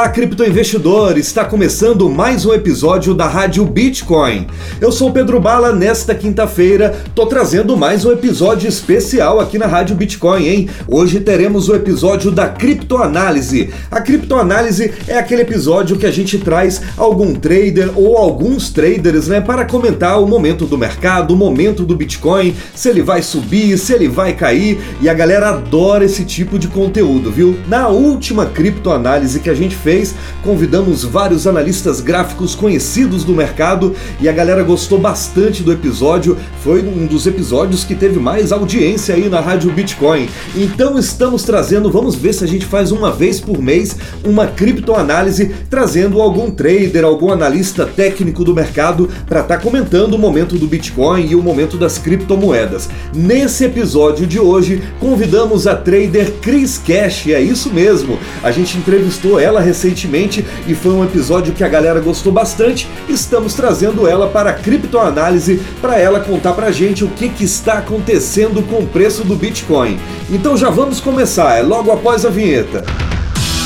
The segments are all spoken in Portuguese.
Olá, criptoinvestidor! Está começando mais um episódio da Rádio Bitcoin. Eu sou Pedro Bala. Nesta quinta-feira, tô trazendo mais um episódio especial aqui na Rádio Bitcoin, hein? Hoje teremos o episódio da criptoanálise. A criptoanálise é aquele episódio que a gente traz algum trader ou alguns traders, né, para comentar o momento do mercado, o momento do Bitcoin, se ele vai subir, se ele vai cair, e a galera adora esse tipo de conteúdo, viu? Na última criptoanálise que a gente gente fez, convidamos vários analistas gráficos conhecidos do mercado e a galera gostou bastante do episódio. Foi um dos episódios que teve mais audiência aí na Rádio Bitcoin. Então estamos trazendo, vamos ver se a gente faz uma vez por mês uma criptoanálise, trazendo algum trader, algum analista técnico do mercado para estar tá comentando o momento do Bitcoin e o momento das criptomoedas. Nesse episódio de hoje, convidamos a trader Chris Cash, é isso mesmo. A gente entrevistou ela ela recentemente e foi um episódio que a galera gostou bastante. Estamos trazendo ela para a criptoanálise para ela contar pra gente o que, que está acontecendo com o preço do Bitcoin. Então já vamos começar, é logo após a vinheta.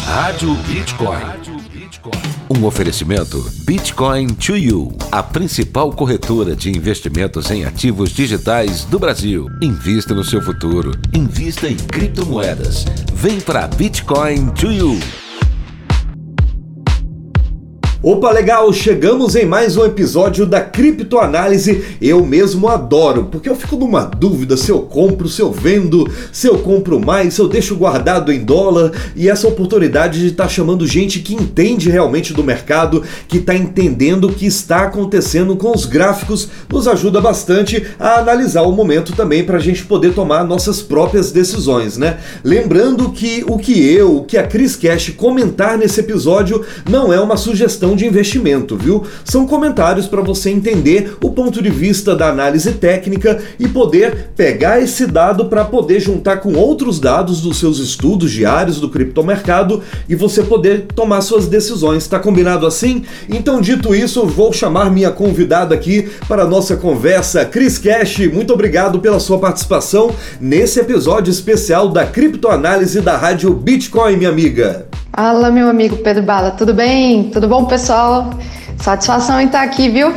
Rádio Bitcoin. Um oferecimento Bitcoin to You, a principal corretora de investimentos em ativos digitais do Brasil. Invista no seu futuro. Invista em criptomoedas. Vem para Bitcoin to You. Opa, legal! Chegamos em mais um episódio da Criptoanálise. Eu mesmo adoro, porque eu fico numa dúvida se eu compro, se eu vendo, se eu compro mais, se eu deixo guardado em dólar. E essa oportunidade de estar tá chamando gente que entende realmente do mercado, que está entendendo o que está acontecendo com os gráficos, nos ajuda bastante a analisar o momento também para a gente poder tomar nossas próprias decisões, né? Lembrando que o que eu, o que a Chris Cash comentar nesse episódio não é uma sugestão de investimento, viu? São comentários para você entender o ponto de vista da análise técnica e poder pegar esse dado para poder juntar com outros dados dos seus estudos diários do criptomercado e você poder tomar suas decisões. Tá combinado assim? Então, dito isso, vou chamar minha convidada aqui para a nossa conversa, Cris Cash. Muito obrigado pela sua participação nesse episódio especial da criptoanálise da Rádio Bitcoin, minha amiga. Fala, meu amigo Pedro Bala, tudo bem? Tudo bom, pessoal? Satisfação em estar aqui, viu?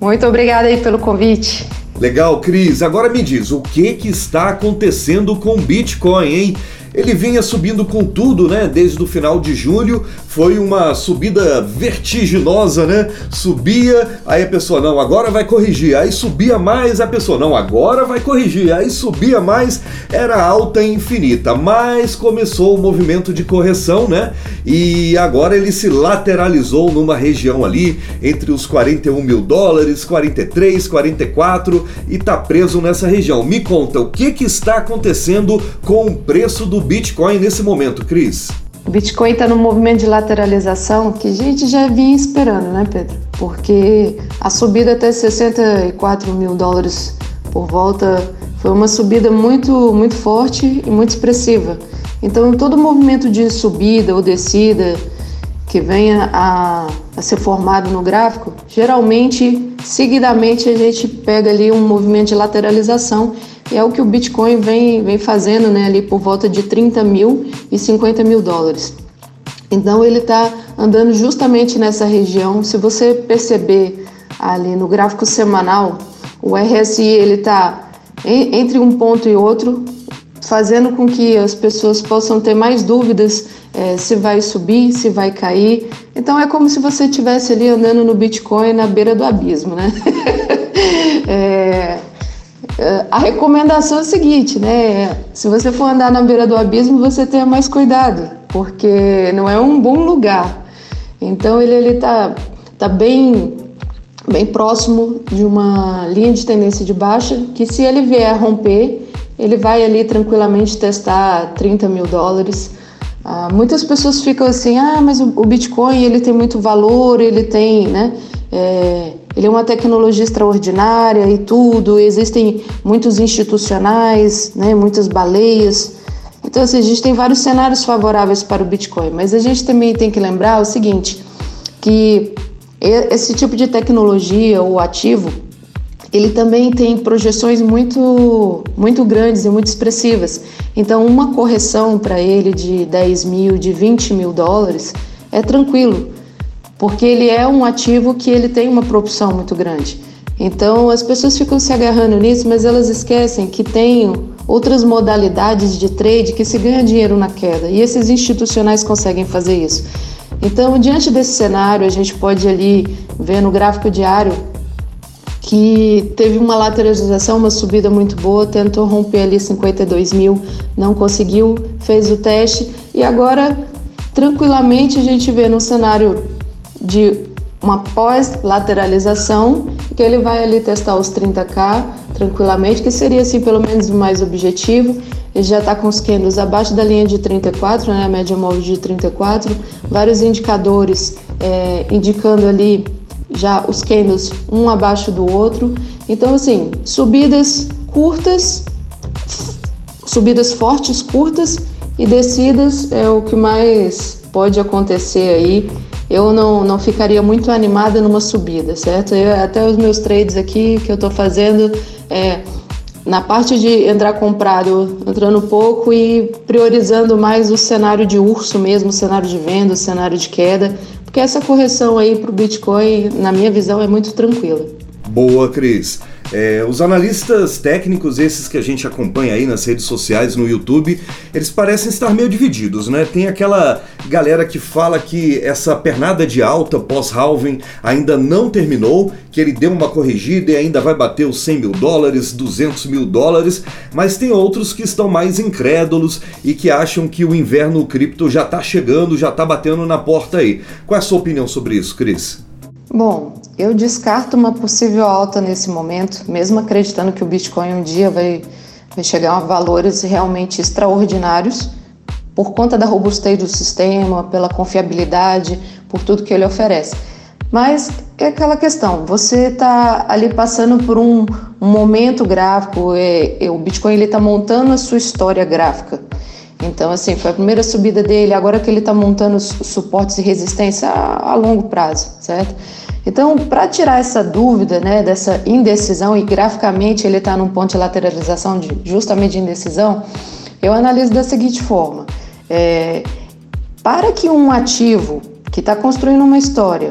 Muito obrigada aí pelo convite. Legal, Cris. Agora me diz, o que que está acontecendo com Bitcoin, hein? Ele vinha subindo com tudo, né? Desde o final de julho, foi uma subida vertiginosa, né? Subia, aí a pessoa não, agora vai corrigir. Aí subia mais, a pessoa não, agora vai corrigir. Aí subia mais, era alta e infinita. Mas começou o movimento de correção, né? E agora ele se lateralizou numa região ali entre os 41 mil dólares, 43, 44 e tá preso nessa região. Me conta, o que que está acontecendo com o preço do Bitcoin nesse momento, Cris? O Bitcoin está num movimento de lateralização que a gente já vinha esperando, né, Pedro? Porque a subida até 64 mil dólares por volta foi uma subida muito, muito forte e muito expressiva. Então, todo movimento de subida ou descida que venha a, a, ser formado no gráfico, geralmente, seguidamente, a gente pega ali um movimento de lateralização e é o que o Bitcoin vem, vem fazendo né, ali por volta de 30 mil e 50 mil dólares. Então ele está andando justamente nessa região. Se você perceber ali no gráfico semanal, o RSI ele está entre um ponto e outro, fazendo com que as pessoas possam ter mais dúvidas é, se vai subir, se vai cair. Então é como se você estivesse ali andando no Bitcoin na beira do abismo, né? é, é, a recomendação é a seguinte, né? Se você for andar na beira do abismo, você tenha mais cuidado, porque não é um bom lugar. Então ele ele tá, tá bem bem próximo de uma linha de tendência de baixa, que se ele vier a romper, ele vai ali tranquilamente testar 30 mil dólares. Ah, muitas pessoas ficam assim, ah, mas o, Bitcoin ele tem muito valor, ele tem, né? É, ele é uma tecnologia extraordinária e tudo, existem muitos institucionais, né, muitas baleias. Então, assim, a gente tem vários cenários favoráveis para o Bitcoin, mas a gente também tem que lembrar o seguinte, que esse tipo de tecnologia ou ativo, ele também tem projeções muito, muito grandes e muito expressivas. Então, uma correção para ele de 10 mil, de 20 mil dólares é tranquilo, porque ele é um ativo que ele tem uma propulsão muito grande. Então, as pessoas ficam se agarrando nisso, mas elas esquecem que tem outras modalidades de trade que se ganha dinheiro na queda, e esses institucionais conseguem fazer isso. Então, diante desse cenário, a gente pode ali ver no gráfico diário que teve uma lateralização, uma subida muito boa, tentou romper ali 52 mil, não conseguiu, fez o teste. E agora tranquilamente a gente vê no cenário de uma pós-lateralização que ele vai ali testar os 30k tranquilamente, que seria assim pelo menos o mais objetivo. Ele já está com os candles abaixo da linha de 34, né, a média móvel de 34, vários indicadores é, indicando ali já os candles um abaixo do outro. Então, assim, subidas curtas, subidas fortes, curtas e descidas é o que mais pode acontecer aí. Eu não, não ficaria muito animada numa subida, certo? Eu, até os meus trades aqui que eu estou fazendo é na parte de entrar comprado, entrando pouco e priorizando mais o cenário de urso mesmo, o cenário de venda, o cenário de queda, porque essa correção aí para o Bitcoin, na minha visão, é muito tranquila. Boa, Cris. É, os analistas técnicos, esses que a gente acompanha aí nas redes sociais, no YouTube, eles parecem estar meio divididos, né? Tem aquela galera que fala que essa pernada de alta pós-halving ainda não terminou, que ele deu uma corrigida e ainda vai bater os 100 mil dólares, 200 mil dólares, mas tem outros que estão mais incrédulos e que acham que o inverno cripto já está chegando, já está batendo na porta aí. Qual é a sua opinião sobre isso, Cris? Bom, eu descarto uma possível alta nesse momento, mesmo acreditando que o Bitcoin um dia vai, vai chegar a valores realmente extraordinários, por conta da robustez do sistema, pela confiabilidade, por tudo que ele oferece. Mas é aquela questão, você está ali passando por um, um momento gráfico, é, é, o Bitcoin está montando a sua história gráfica. Então, assim, foi a primeira subida dele, agora que ele está montando suportes e resistência a, a longo prazo, certo? Então, para tirar essa dúvida, né, dessa indecisão, e graficamente ele está num ponto de lateralização de justamente de indecisão, eu analiso da seguinte forma: é, para que um ativo que está construindo uma história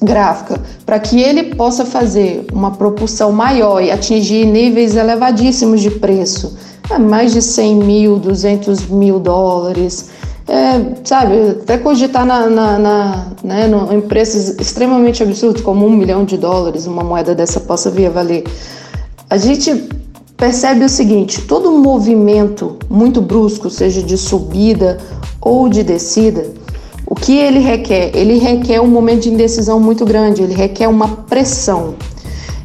gráfica, para que ele possa fazer uma propulsão maior e atingir níveis elevadíssimos de preço, mais de 100 mil, 200 mil dólares, é, sabe, até cogitar na, na, na né, no, em preços extremamente absurdos, como um milhão de dólares, uma moeda dessa possa vir a valer. A gente percebe o seguinte: todo movimento muito brusco, seja de subida ou de descida, o que ele requer? Ele requer um momento de indecisão muito grande, ele requer uma pressão.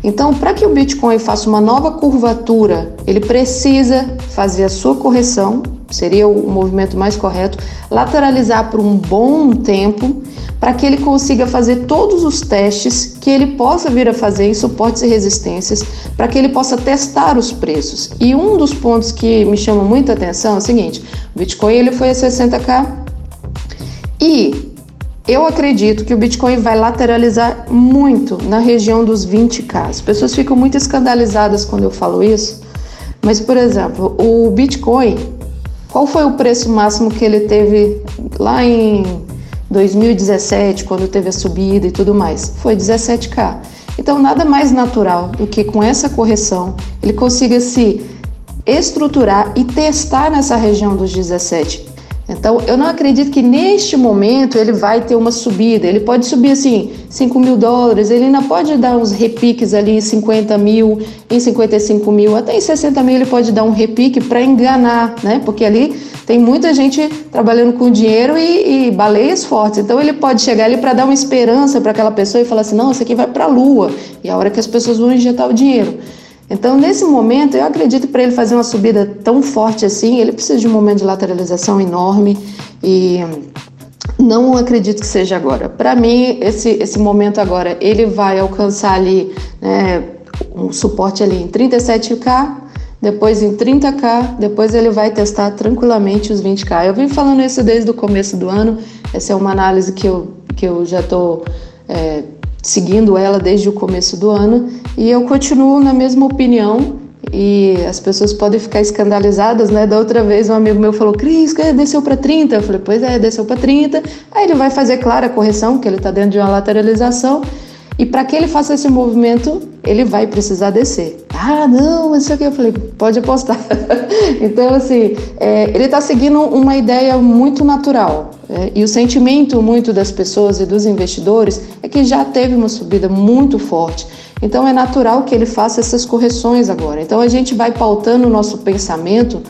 Então, para que o Bitcoin faça uma nova curvatura, ele precisa fazer a sua correção, seria o movimento mais correto, lateralizar por um bom tempo, para que ele consiga fazer todos os testes que ele possa vir a fazer em suportes e resistências, para que ele possa testar os preços. E um dos pontos que me chama muita atenção é o seguinte: o Bitcoin ele foi a 60k e eu acredito que o Bitcoin vai lateralizar muito na região dos 20k. As pessoas ficam muito escandalizadas quando eu falo isso, mas, por exemplo, o Bitcoin, qual foi o preço máximo que ele teve lá em 2017, quando teve a subida e tudo mais? Foi 17k. Então, nada mais natural do que com essa correção ele consiga se estruturar e testar nessa região dos 17. Então, eu não acredito que neste momento ele vai ter uma subida. Ele pode subir assim, 5 mil dólares, ele ainda pode dar uns repiques ali em 50 mil, em 55 mil, até em 60 mil ele pode dar um repique para enganar, né? Porque ali tem muita gente trabalhando com dinheiro e, e baleias fortes. Então, ele pode chegar ali para dar uma esperança para aquela pessoa e falar assim: não, isso aqui vai para a lua. E é a hora que as pessoas vão injetar o dinheiro. Então, nesse momento, eu acredito para ele fazer uma subida tão forte assim, ele precisa de um momento de lateralização enorme e não acredito que seja agora. Para mim, esse, esse momento agora, ele vai alcançar ali né, um suporte ali em 37K depois em 30k, depois ele vai testar tranquilamente os 20k. Eu vim falando isso desde o começo do ano, essa é uma análise que eu, que eu já estou é, seguindo ela desde o começo do ano e eu continuo na mesma opinião e as pessoas podem ficar escandalizadas, né? Da outra vez um amigo meu falou, Cris, desceu para 30. Eu falei, pois é, desceu para 30. Aí ele vai fazer, claro, a correção, que ele está dentro de uma lateralização. E para que ele faça esse movimento, ele vai precisar descer. Ah, não, isso aqui. Eu falei, pode apostar. então, assim, é, ele está seguindo uma ideia muito natural. É, e o sentimento muito das pessoas e dos investidores é que já teve uma subida muito forte. Então é natural que ele faça essas correções agora. Então a gente vai pautando o nosso pensamento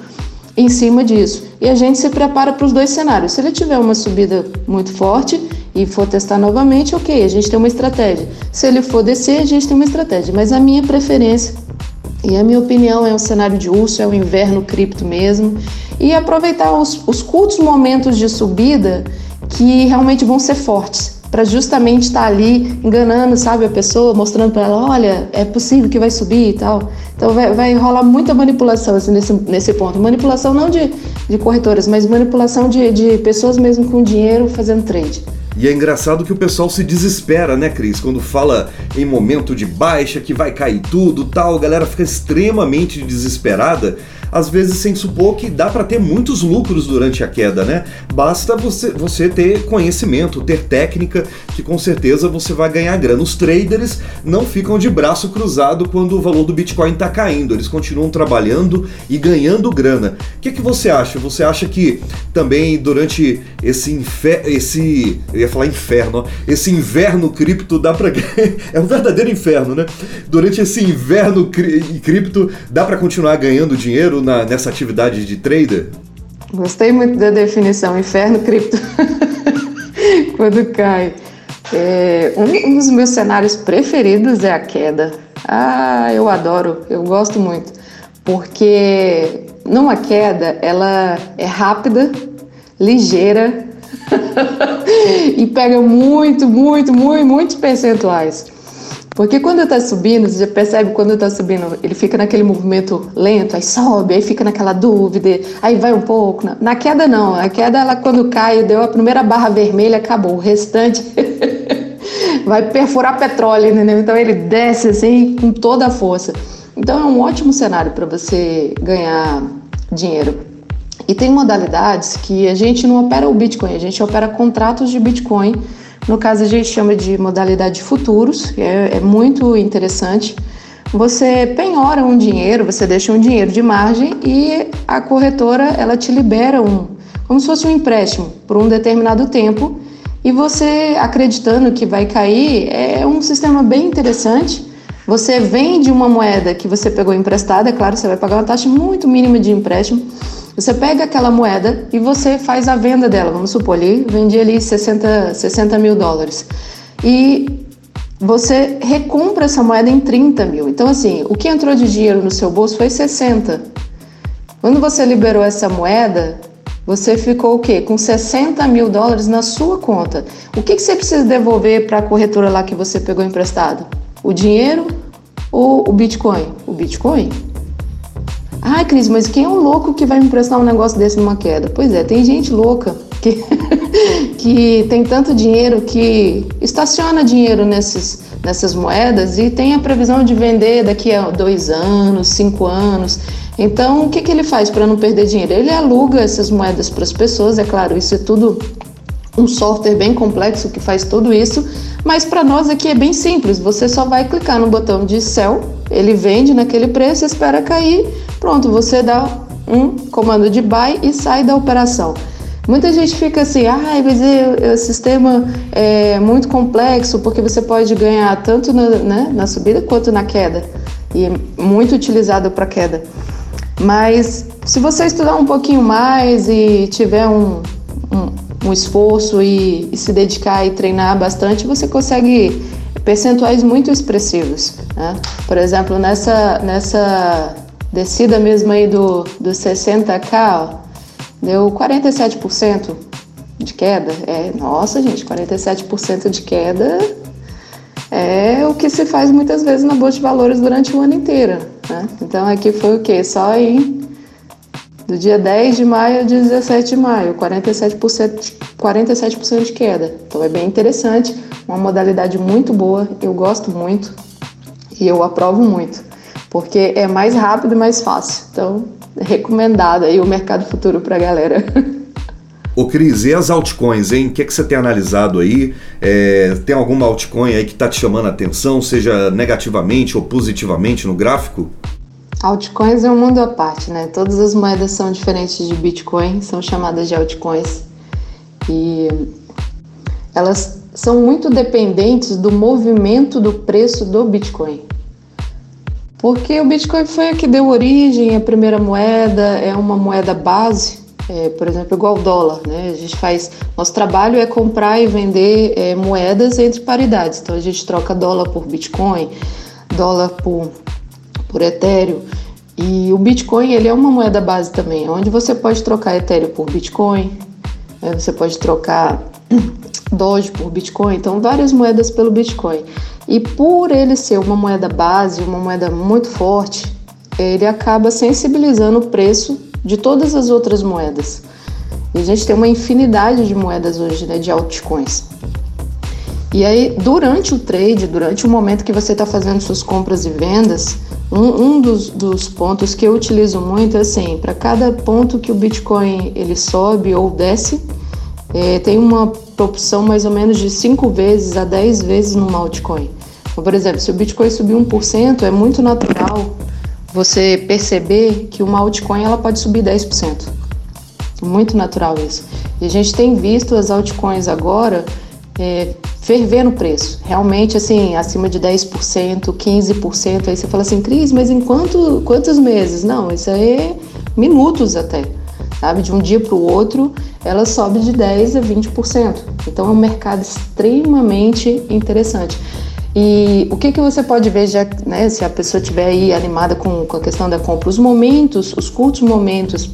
em cima disso. E a gente se prepara para os dois cenários. Se ele tiver uma subida muito forte e for testar novamente, ok, a gente tem uma estratégia. Se ele for descer, a gente tem uma estratégia. Mas a minha preferência e a minha opinião é um cenário de urso, é o inverno cripto mesmo. E aproveitar os, os curtos momentos de subida que realmente vão ser fortes para justamente estar tá ali enganando, sabe, a pessoa, mostrando para ela, olha, é possível que vai subir e tal. Então vai, vai rolar muita manipulação assim, nesse, nesse ponto. Manipulação não de, de corretoras, mas manipulação de, de pessoas mesmo com dinheiro fazendo trade. E é engraçado que o pessoal se desespera, né, Cris? Quando fala em momento de baixa, que vai cair tudo tal, a galera fica extremamente desesperada às vezes sem supor que dá para ter muitos lucros durante a queda, né? Basta você, você ter conhecimento, ter técnica, que com certeza você vai ganhar grana. Os traders não ficam de braço cruzado quando o valor do Bitcoin está caindo, eles continuam trabalhando e ganhando grana. O que, que você acha? Você acha que também durante esse inferno, esse, eu ia falar inferno, ó, esse inverno cripto dá para é um verdadeiro inferno, né? Durante esse inverno cripto dá para continuar ganhando dinheiro? Na, nessa atividade de trader? Gostei muito da definição, inferno cripto, quando cai. É, um, dos meus cenários preferidos é a queda. Ah, eu adoro, eu gosto muito, porque numa queda ela é rápida, ligeira e pega muito, muito, muito, muitos percentuais. Porque quando está subindo, você já percebe quando está subindo, ele fica naquele movimento lento, aí sobe, aí fica naquela dúvida, aí vai um pouco. Na queda não, a queda ela quando cai, deu a primeira barra vermelha, acabou. O restante vai perfurar petróleo, entendeu? Então ele desce assim com toda a força. Então é um ótimo cenário para você ganhar dinheiro. E tem modalidades que a gente não opera o Bitcoin, a gente opera contratos de Bitcoin no caso, a gente chama de modalidade de futuros, é, é muito interessante. Você penhora um dinheiro, você deixa um dinheiro de margem e a corretora ela te libera um, como se fosse um empréstimo por um determinado tempo. E você acreditando que vai cair, é um sistema bem interessante. Você vende uma moeda que você pegou emprestada, é claro, você vai pagar uma taxa muito mínima de empréstimo você pega aquela moeda e você faz a venda dela. Vamos supor, ali vendi ali 60, 60 mil dólares. E você recompra essa moeda em 30 mil. Então, assim, o que entrou de dinheiro no seu bolso foi 60. Quando você liberou essa moeda, você ficou o quê? Com 60 mil dólares na sua conta. O que, que você precisa devolver para a corretora lá que você pegou emprestado? O dinheiro ou o Bitcoin? O Bitcoin. Ah, Cris, mas quem é o louco que vai me emprestar um negócio desse numa queda? Pois é, tem gente louca que, que tem tanto dinheiro que estaciona dinheiro nesses, nessas moedas e tem a previsão de vender daqui a dois anos, cinco anos. Então, o que, que ele faz para não perder dinheiro? Ele aluga essas moedas para as pessoas, é claro, isso é tudo um software bem complexo que faz tudo isso, mas para nós aqui é bem simples. Você só vai clicar no botão de sell, ele vende naquele preço, espera cair, pronto, você dá um comando de buy e sai da operação. Muita gente fica assim, ah, mas o sistema é muito complexo porque você pode ganhar tanto na, né, na subida quanto na queda e é muito utilizado para queda. Mas se você estudar um pouquinho mais e tiver um, um, um esforço e, e, se dedicar e treinar bastante, você consegue percentuais muito expressivos. Né? Por exemplo, nessa, nessa descida mesmo aí do, do 60k, ó, deu 47% de queda. É, nossa, gente, 47% de queda é o que se faz muitas vezes na bolsa de valores durante o ano inteiro. Né? Então aqui foi o quê? Só em do dia 10 de maio ao 17 de maio, 47%, 47% de queda. Então é bem interessante, uma modalidade muito boa, eu gosto muito e eu aprovo muito, porque é mais rápido e mais fácil. Então, recomendado aí o mercado futuro para a galera. Ô Cris, e as altcoins, hein? O que, é que você tem analisado aí? É, tem alguma altcoin aí que está te chamando a atenção, seja negativamente ou positivamente no gráfico? Altcoins é um mundo à parte, né? Todas as moedas são diferentes de Bitcoin, são chamadas de altcoins. E elas são muito dependentes do movimento do preço do Bitcoin. Porque o Bitcoin foi a que deu origem à primeira moeda, é uma moeda base é, por exemplo, igual o dólar, né? A gente faz, nosso trabalho é comprar e vender é, moedas entre paridades. Então a gente troca dólar por Bitcoin, dólar por, por Ethereum. E o Bitcoin ele é uma moeda base também, onde você pode trocar Ethereum por Bitcoin, né? você pode trocar Doge por Bitcoin, então várias moedas pelo Bitcoin. E por ele ser uma moeda base, uma moeda muito forte, ele acaba sensibilizando o preço de todas as outras moedas. E a gente tem uma infinidade de moedas hoje, né, de altcoins. E aí, durante o trade, durante o momento que você está fazendo suas compras e vendas, um, um dos, dos, pontos que eu utilizo muito é assim, para cada ponto que o Bitcoin ele sobe ou desce, é, tem uma proporção mais ou menos de 5 vezes a 10 vezes no altcoin. Então, por exemplo, se o Bitcoin subir 1%, é muito natural você perceber que uma altcoin ela pode subir 10%. Muito natural isso. E a gente tem visto as altcoins agora é, ferver no preço. Realmente, assim, acima de 10%, 15%. Aí você fala assim, Cris, mas em quanto, quantos meses? Não, isso aí é minutos até. Sabe? De um dia para o outro, ela sobe de 10% a 20%. Então é um mercado extremamente interessante. E o que, que você pode ver, já, né, se a pessoa estiver aí animada com, com a questão da compra, os momentos, os curtos momentos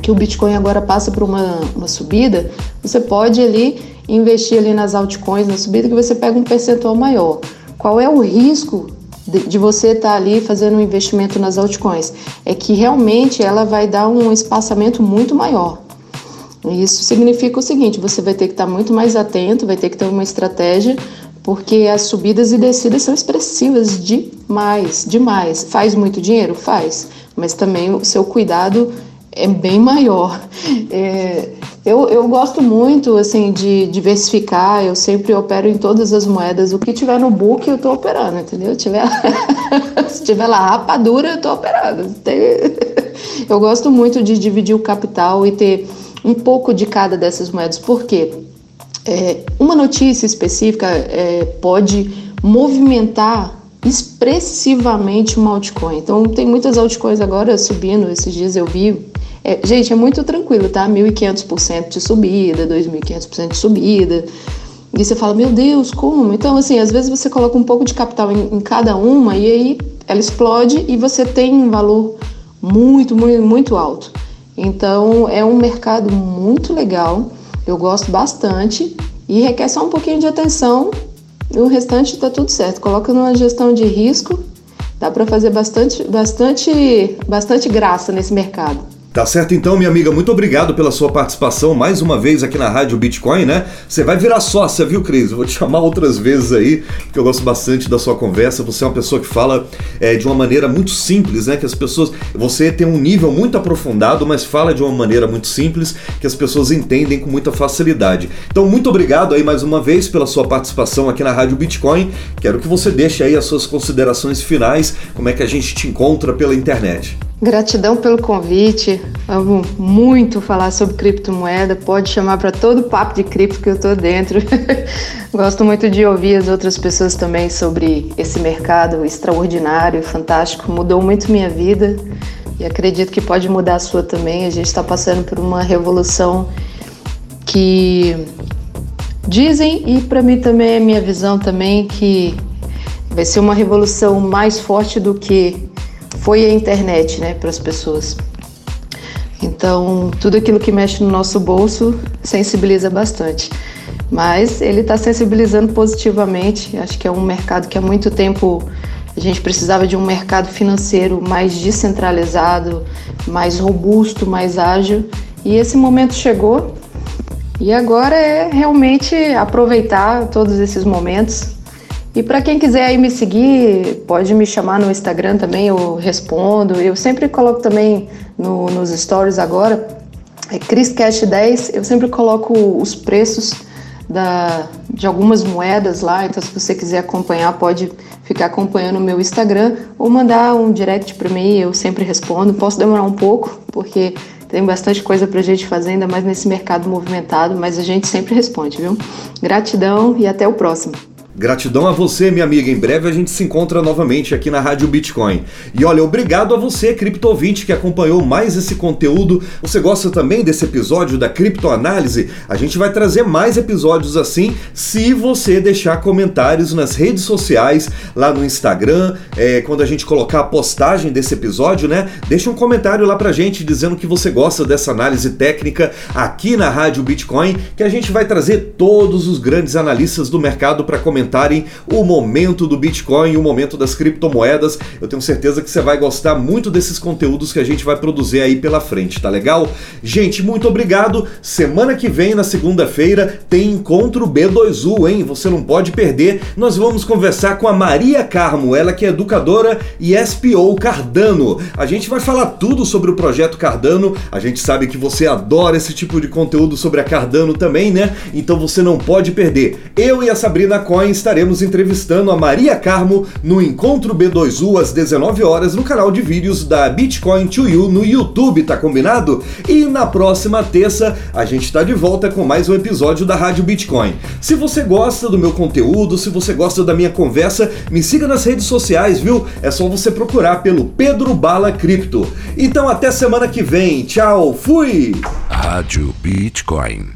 que o Bitcoin agora passa por uma, uma subida, você pode ali investir ali nas altcoins na subida que você pega um percentual maior. Qual é o risco de, de você estar tá ali fazendo um investimento nas altcoins? É que realmente ela vai dar um espaçamento muito maior. Isso significa o seguinte: você vai ter que estar muito mais atento, vai ter que ter uma estratégia porque as subidas e descidas são expressivas demais, demais. Faz muito dinheiro? Faz, mas também o seu cuidado é bem maior. É, eu, eu gosto muito assim de diversificar, eu sempre opero em todas as moedas. O que tiver no book eu estou operando, entendeu? Se tiver, se tiver lá rapadura, eu estou operando. Eu gosto muito de dividir o capital e ter um pouco de cada dessas moedas. Por quê? é, uma notícia específica é, pode movimentar expressivamente uma altcoin. Então, tem muitas altcoins agora subindo, esses dias eu vi. É, gente, é muito tranquilo, tá? 1.500% de subida, 2.500% de subida. E você fala, meu Deus, como? Então, assim, às vezes você coloca um pouco de capital em, em cada uma e aí ela explode e você tem um valor muito, muito, muito alto. Então, é um mercado muito legal eu gosto bastante e requer só um pouquinho de atenção e o restante está tudo certo. Coloca numa gestão de risco, dá para fazer bastante, bastante, bastante graça nesse mercado. Tá certo então, minha amiga, muito obrigado pela sua participação mais uma vez aqui na Rádio Bitcoin, né? Você vai virar sócia, viu, Cris? Eu vou te chamar outras vezes aí, porque eu gosto bastante da sua conversa. Você é uma pessoa que fala é, de uma maneira muito simples, né? Que as pessoas. Você tem um nível muito aprofundado, mas fala de uma maneira muito simples que as pessoas entendem com muita facilidade. Então, muito obrigado aí mais uma vez pela sua participação aqui na Rádio Bitcoin. Quero que você deixe aí as suas considerações finais, como é que a gente te encontra pela internet. Gratidão pelo convite. Amo muito falar sobre criptomoeda. Pode chamar para todo papo de cripto que eu tô dentro. Gosto muito de ouvir as outras pessoas também sobre esse mercado extraordinário, fantástico. Mudou muito minha vida e acredito que pode mudar a sua também. A gente está passando por uma revolução que dizem e para mim também é minha visão também que vai ser uma revolução mais forte do que foi a internet, né, para as pessoas. Então, tudo aquilo que mexe no nosso bolso sensibiliza bastante. Mas ele está sensibilizando positivamente. Acho que é um mercado que há muito tempo A gente precisava de um mercado financeiro mais descentralizado, mais robusto, mais ágil. E esse momento chegou. E agora é realmente aproveitar todos esses momentos. E para quem quiser aí me seguir, pode me chamar no Instagram também, eu respondo. Eu sempre coloco também no, nos stories agora, é ChrisCash10, eu sempre coloco os preços da, de algumas moedas lá, então se você quiser acompanhar, pode ficar acompanhando o meu Instagram ou mandar um direct para mim, eu sempre respondo. Posso demorar um pouco, porque tem bastante coisa para a gente fazer, ainda mais nesse mercado movimentado, mas a gente sempre responde, viu? Gratidão e até o próximo. Gratidão a você, minha amiga. Em breve a gente se encontra novamente aqui na Rádio Bitcoin. E olha, obrigado a você, criptovinte, que acompanhou mais esse conteúdo. Você gosta também desse episódio da criptoanálise? A gente vai trazer mais episódios assim se você deixar comentários nas redes sociais, lá no Instagram, é, quando a gente colocar a postagem desse episódio, né? Deixa um comentário lá pra gente dizendo que você gosta dessa análise técnica aqui na Rádio Bitcoin, que a gente vai trazer todos os grandes analistas do mercado para comentar comentarem o momento do Bitcoin, o momento das criptomoedas. Eu tenho certeza que você vai gostar muito desses conteúdos que a gente vai produzir aí pela frente, tá legal? Gente, muito obrigado. Semana que vem, na segunda-feira, tem encontro B2U, hein? Você não pode perder. Nós vamos conversar com a Maria Carmo, ela que é educadora e SPO Cardano. A gente vai falar tudo sobre o projeto Cardano. A gente sabe que você adora esse tipo de conteúdo sobre a Cardano também, né? Então você não pode perder. Eu e a Sabrina Coin estaremos entrevistando a Maria Carmo no Encontro B2U às 19 horas no canal de vídeos da Bitcoin to You no YouTube, tá combinado? E na próxima terça a gente está de volta com mais um episódio da Rádio Bitcoin. Se você gosta do meu conteúdo, se você gosta da minha conversa, me siga nas redes sociais, viu? É só você procurar pelo Pedro Bala Cripto. Então até semana que vem. Tchau, fui! Rádio Bitcoin.